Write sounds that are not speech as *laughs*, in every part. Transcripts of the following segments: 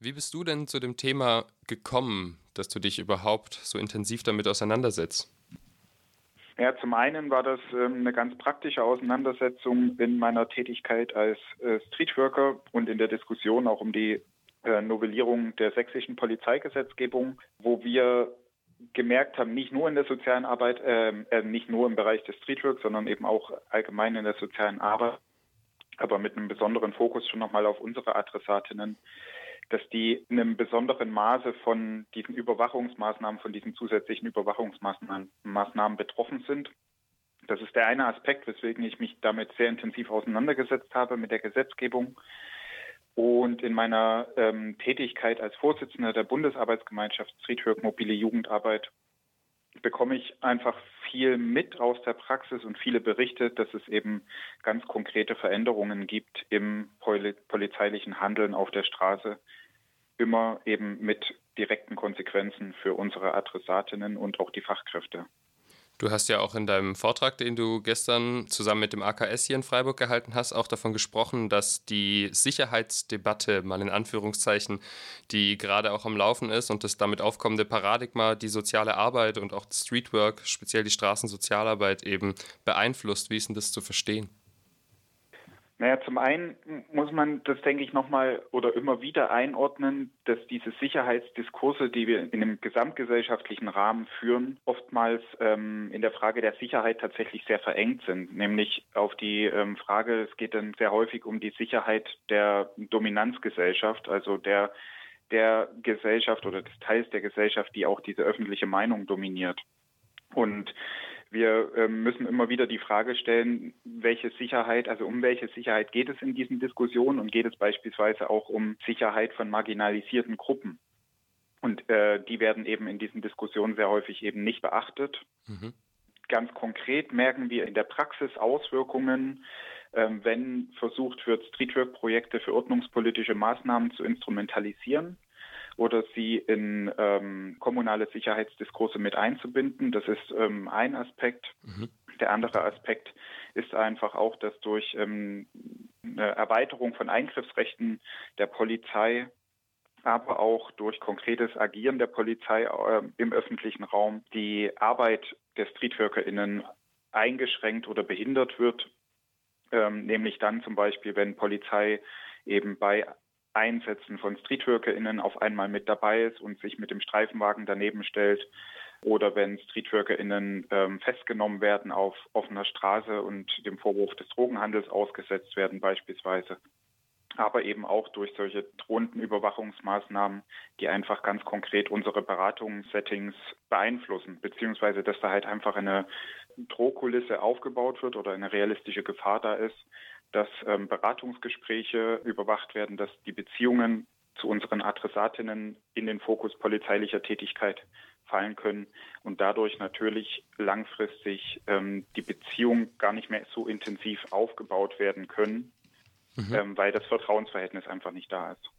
Wie bist du denn zu dem Thema gekommen, dass du dich überhaupt so intensiv damit auseinandersetzt? Ja, zum einen war das ähm, eine ganz praktische Auseinandersetzung in meiner Tätigkeit als äh, Streetworker und in der Diskussion auch um die äh, Novellierung der sächsischen Polizeigesetzgebung, wo wir gemerkt haben, nicht nur in der sozialen Arbeit, äh, äh nicht nur im Bereich des Streetworks, sondern eben auch allgemein in der sozialen Arbeit, aber mit einem besonderen Fokus schon nochmal auf unsere Adressatinnen, dass die in einem besonderen Maße von diesen Überwachungsmaßnahmen, von diesen zusätzlichen Überwachungsmaßnahmen betroffen sind. Das ist der eine Aspekt, weswegen ich mich damit sehr intensiv auseinandergesetzt habe mit der Gesetzgebung. Und in meiner ähm, Tätigkeit als Vorsitzender der Bundesarbeitsgemeinschaft Streetwork Mobile Jugendarbeit bekomme ich einfach viel mit aus der Praxis und viele Berichte, dass es eben ganz konkrete Veränderungen gibt im polizeilichen Handeln auf der Straße, immer eben mit direkten Konsequenzen für unsere Adressatinnen und auch die Fachkräfte. Du hast ja auch in deinem Vortrag, den du gestern zusammen mit dem AKS hier in Freiburg gehalten hast, auch davon gesprochen, dass die Sicherheitsdebatte, mal in Anführungszeichen, die gerade auch am Laufen ist und das damit aufkommende Paradigma, die soziale Arbeit und auch Streetwork, speziell die Straßensozialarbeit eben beeinflusst. Wie ist denn das zu verstehen? Naja, zum einen muss man das, denke ich, nochmal oder immer wieder einordnen, dass diese Sicherheitsdiskurse, die wir in einem gesamtgesellschaftlichen Rahmen führen, oftmals ähm, in der Frage der Sicherheit tatsächlich sehr verengt sind. Nämlich auf die ähm, Frage, es geht dann sehr häufig um die Sicherheit der Dominanzgesellschaft, also der der Gesellschaft oder des Teils der Gesellschaft, die auch diese öffentliche Meinung dominiert. Und wir ähm, müssen immer wieder die Frage stellen, welche Sicherheit, also um welche Sicherheit geht es in diesen Diskussionen und geht es beispielsweise auch um Sicherheit von marginalisierten Gruppen. Und äh, die werden eben in diesen Diskussionen sehr häufig eben nicht beachtet. Mhm. Ganz konkret merken wir in der Praxis Auswirkungen, ähm, wenn versucht wird, Streetwork-Projekte für ordnungspolitische Maßnahmen zu instrumentalisieren oder sie in ähm, kommunale Sicherheitsdiskurse mit einzubinden. Das ist ähm, ein Aspekt. Mhm. Der andere Aspekt ist einfach auch, dass durch ähm, eine Erweiterung von Eingriffsrechten der Polizei aber auch durch konkretes Agieren der Polizei äh, im öffentlichen Raum die Arbeit der StreetworkerInnen eingeschränkt oder behindert wird. Ähm, nämlich dann zum Beispiel, wenn Polizei eben bei Einsätzen von StreetworkerInnen auf einmal mit dabei ist und sich mit dem Streifenwagen daneben stellt oder wenn StreetworkerInnen ähm, festgenommen werden auf offener Straße und dem Vorwurf des Drogenhandels ausgesetzt werden beispielsweise. Aber eben auch durch solche drohenden Überwachungsmaßnahmen, die einfach ganz konkret unsere Beratungssettings beeinflussen, beziehungsweise dass da halt einfach eine Drohkulisse aufgebaut wird oder eine realistische Gefahr da ist, dass ähm, Beratungsgespräche überwacht werden, dass die Beziehungen zu unseren Adressatinnen in den Fokus polizeilicher Tätigkeit fallen können und dadurch natürlich langfristig ähm, die Beziehungen gar nicht mehr so intensiv aufgebaut werden können, mhm. ähm, weil das Vertrauensverhältnis einfach nicht da ist.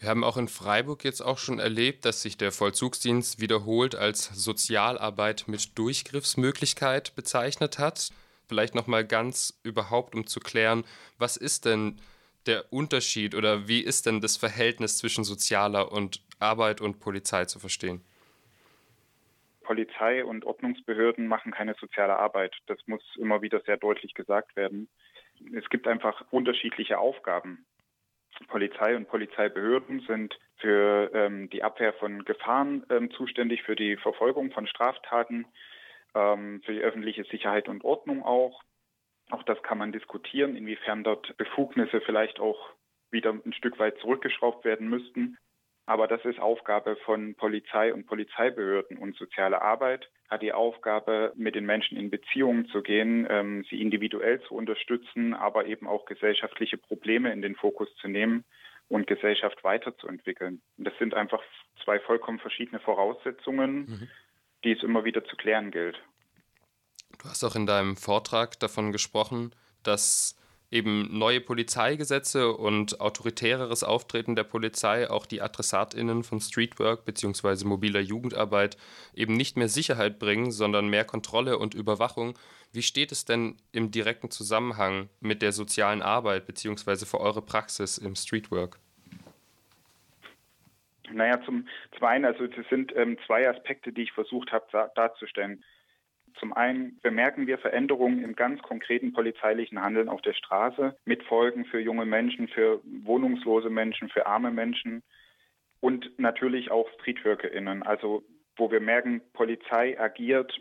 Wir haben auch in Freiburg jetzt auch schon erlebt, dass sich der Vollzugsdienst wiederholt als Sozialarbeit mit Durchgriffsmöglichkeit bezeichnet hat vielleicht noch mal ganz überhaupt, um zu klären, was ist denn der Unterschied oder wie ist denn das Verhältnis zwischen sozialer und Arbeit und Polizei zu verstehen? Polizei und Ordnungsbehörden machen keine soziale Arbeit. Das muss immer wieder sehr deutlich gesagt werden. Es gibt einfach unterschiedliche Aufgaben. Polizei und Polizeibehörden sind für ähm, die Abwehr von Gefahren ähm, zuständig, für die Verfolgung von Straftaten, ähm, für die öffentliche Sicherheit und Ordnung auch. Auch das kann man diskutieren, inwiefern dort Befugnisse vielleicht auch wieder ein Stück weit zurückgeschraubt werden müssten. Aber das ist Aufgabe von Polizei und Polizeibehörden und soziale Arbeit hat die Aufgabe, mit den Menschen in Beziehungen zu gehen, ähm, sie individuell zu unterstützen, aber eben auch gesellschaftliche Probleme in den Fokus zu nehmen und Gesellschaft weiterzuentwickeln. Und das sind einfach zwei vollkommen verschiedene Voraussetzungen, mhm die es immer wieder zu klären gilt. Du hast auch in deinem Vortrag davon gesprochen, dass eben neue Polizeigesetze und autoritäreres Auftreten der Polizei auch die Adressatinnen von Streetwork bzw. mobiler Jugendarbeit eben nicht mehr Sicherheit bringen, sondern mehr Kontrolle und Überwachung. Wie steht es denn im direkten Zusammenhang mit der sozialen Arbeit bzw. für eure Praxis im Streetwork? Naja, zum, zum einen, also das sind ähm, zwei Aspekte, die ich versucht habe da, darzustellen. Zum einen bemerken wir Veränderungen im ganz konkreten polizeilichen Handeln auf der Straße mit Folgen für junge Menschen, für wohnungslose Menschen, für arme Menschen und natürlich auch StreetworkerInnen. Also wo wir merken, Polizei agiert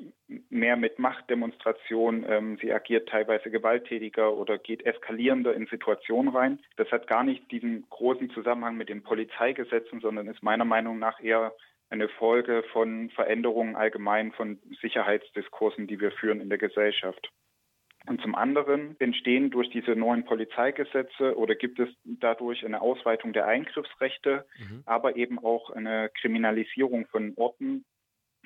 mehr mit Machtdemonstrationen, ähm, sie agiert teilweise gewalttätiger oder geht eskalierender in Situationen rein. Das hat gar nicht diesen großen Zusammenhang mit den Polizeigesetzen, sondern ist meiner Meinung nach eher eine Folge von Veränderungen allgemein von Sicherheitsdiskursen, die wir führen in der Gesellschaft. Und zum anderen entstehen durch diese neuen Polizeigesetze oder gibt es dadurch eine Ausweitung der Eingriffsrechte, mhm. aber eben auch eine Kriminalisierung von Orten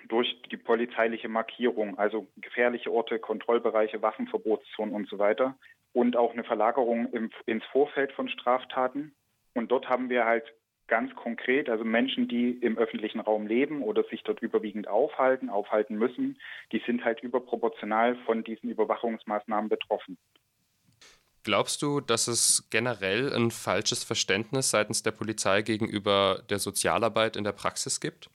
durch die polizeiliche Markierung, also gefährliche Orte, Kontrollbereiche, Waffenverbotszonen und so weiter. Und auch eine Verlagerung im, ins Vorfeld von Straftaten. Und dort haben wir halt ganz konkret, also Menschen, die im öffentlichen Raum leben oder sich dort überwiegend aufhalten, aufhalten müssen, die sind halt überproportional von diesen Überwachungsmaßnahmen betroffen. Glaubst du, dass es generell ein falsches Verständnis seitens der Polizei gegenüber der Sozialarbeit in der Praxis gibt?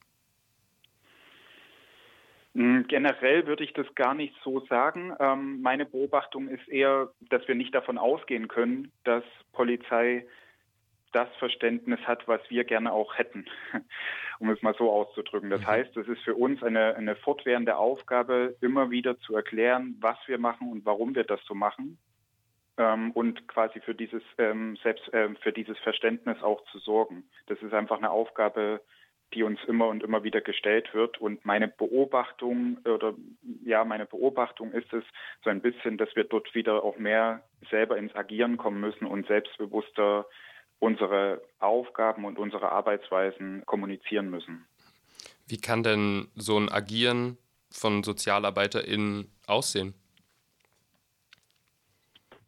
Hm, generell würde ich das gar nicht so sagen. Ähm, meine Beobachtung ist eher, dass wir nicht davon ausgehen können, dass Polizei das Verständnis hat, was wir gerne auch hätten, *laughs* um es mal so auszudrücken. Das mhm. heißt, es ist für uns eine, eine fortwährende Aufgabe, immer wieder zu erklären, was wir machen und warum wir das so machen. Ähm, und quasi für dieses ähm, selbst äh, für dieses Verständnis auch zu sorgen. Das ist einfach eine Aufgabe, die uns immer und immer wieder gestellt wird. Und meine Beobachtung oder ja, meine Beobachtung ist es so ein bisschen, dass wir dort wieder auch mehr selber ins Agieren kommen müssen und selbstbewusster unsere Aufgaben und unsere Arbeitsweisen kommunizieren müssen. Wie kann denn so ein Agieren von SozialarbeiterInnen aussehen?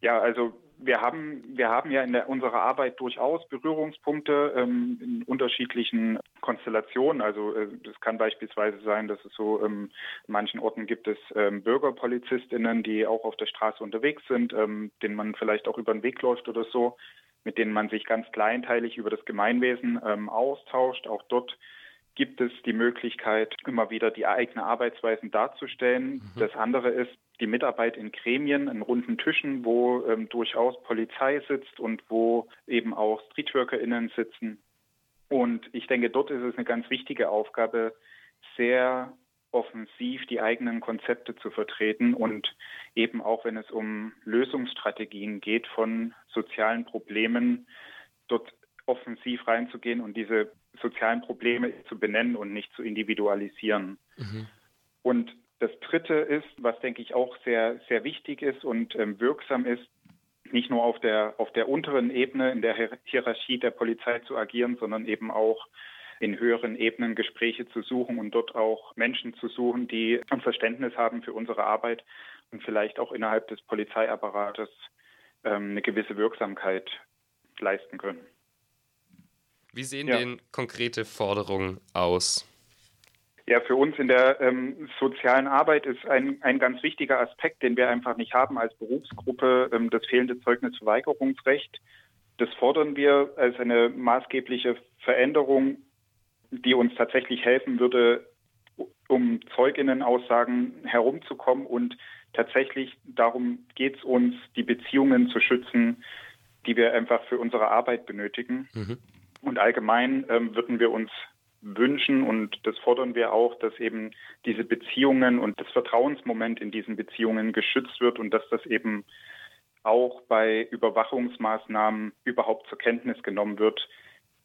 Ja, also wir haben, wir haben ja in der, unserer Arbeit durchaus Berührungspunkte ähm, in unterschiedlichen Konstellationen. Also äh, das kann beispielsweise sein, dass es so ähm, in manchen Orten gibt es ähm, BürgerpolizistInnen, die auch auf der Straße unterwegs sind, ähm, denen man vielleicht auch über den Weg läuft oder so mit denen man sich ganz kleinteilig über das Gemeinwesen ähm, austauscht. Auch dort gibt es die Möglichkeit, immer wieder die eigenen Arbeitsweisen darzustellen. Mhm. Das andere ist die Mitarbeit in Gremien, in runden Tischen, wo ähm, durchaus Polizei sitzt und wo eben auch StreetworkerInnen sitzen. Und ich denke, dort ist es eine ganz wichtige Aufgabe, sehr offensiv die eigenen Konzepte zu vertreten und eben auch wenn es um Lösungsstrategien geht von sozialen Problemen, dort offensiv reinzugehen und diese sozialen Probleme zu benennen und nicht zu individualisieren. Mhm. Und das Dritte ist, was denke ich auch sehr, sehr wichtig ist und ähm, wirksam ist, nicht nur auf der, auf der unteren Ebene in der Hierarchie der Polizei zu agieren, sondern eben auch in höheren Ebenen Gespräche zu suchen und dort auch Menschen zu suchen, die ein Verständnis haben für unsere Arbeit und vielleicht auch innerhalb des Polizeiapparates ähm, eine gewisse Wirksamkeit leisten können. Wie sehen ja. denn konkrete Forderungen aus? Ja, für uns in der ähm, sozialen Arbeit ist ein, ein ganz wichtiger Aspekt, den wir einfach nicht haben als Berufsgruppe, ähm, das fehlende Zeugnisverweigerungsrecht. Das fordern wir als eine maßgebliche Veränderung die uns tatsächlich helfen würde, um Zeuginnenaussagen herumzukommen. Und tatsächlich darum geht es uns, die Beziehungen zu schützen, die wir einfach für unsere Arbeit benötigen. Mhm. Und allgemein ähm, würden wir uns wünschen und das fordern wir auch, dass eben diese Beziehungen und das Vertrauensmoment in diesen Beziehungen geschützt wird und dass das eben auch bei Überwachungsmaßnahmen überhaupt zur Kenntnis genommen wird,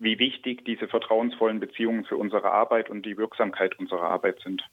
wie wichtig diese vertrauensvollen Beziehungen für unsere Arbeit und die Wirksamkeit unserer Arbeit sind.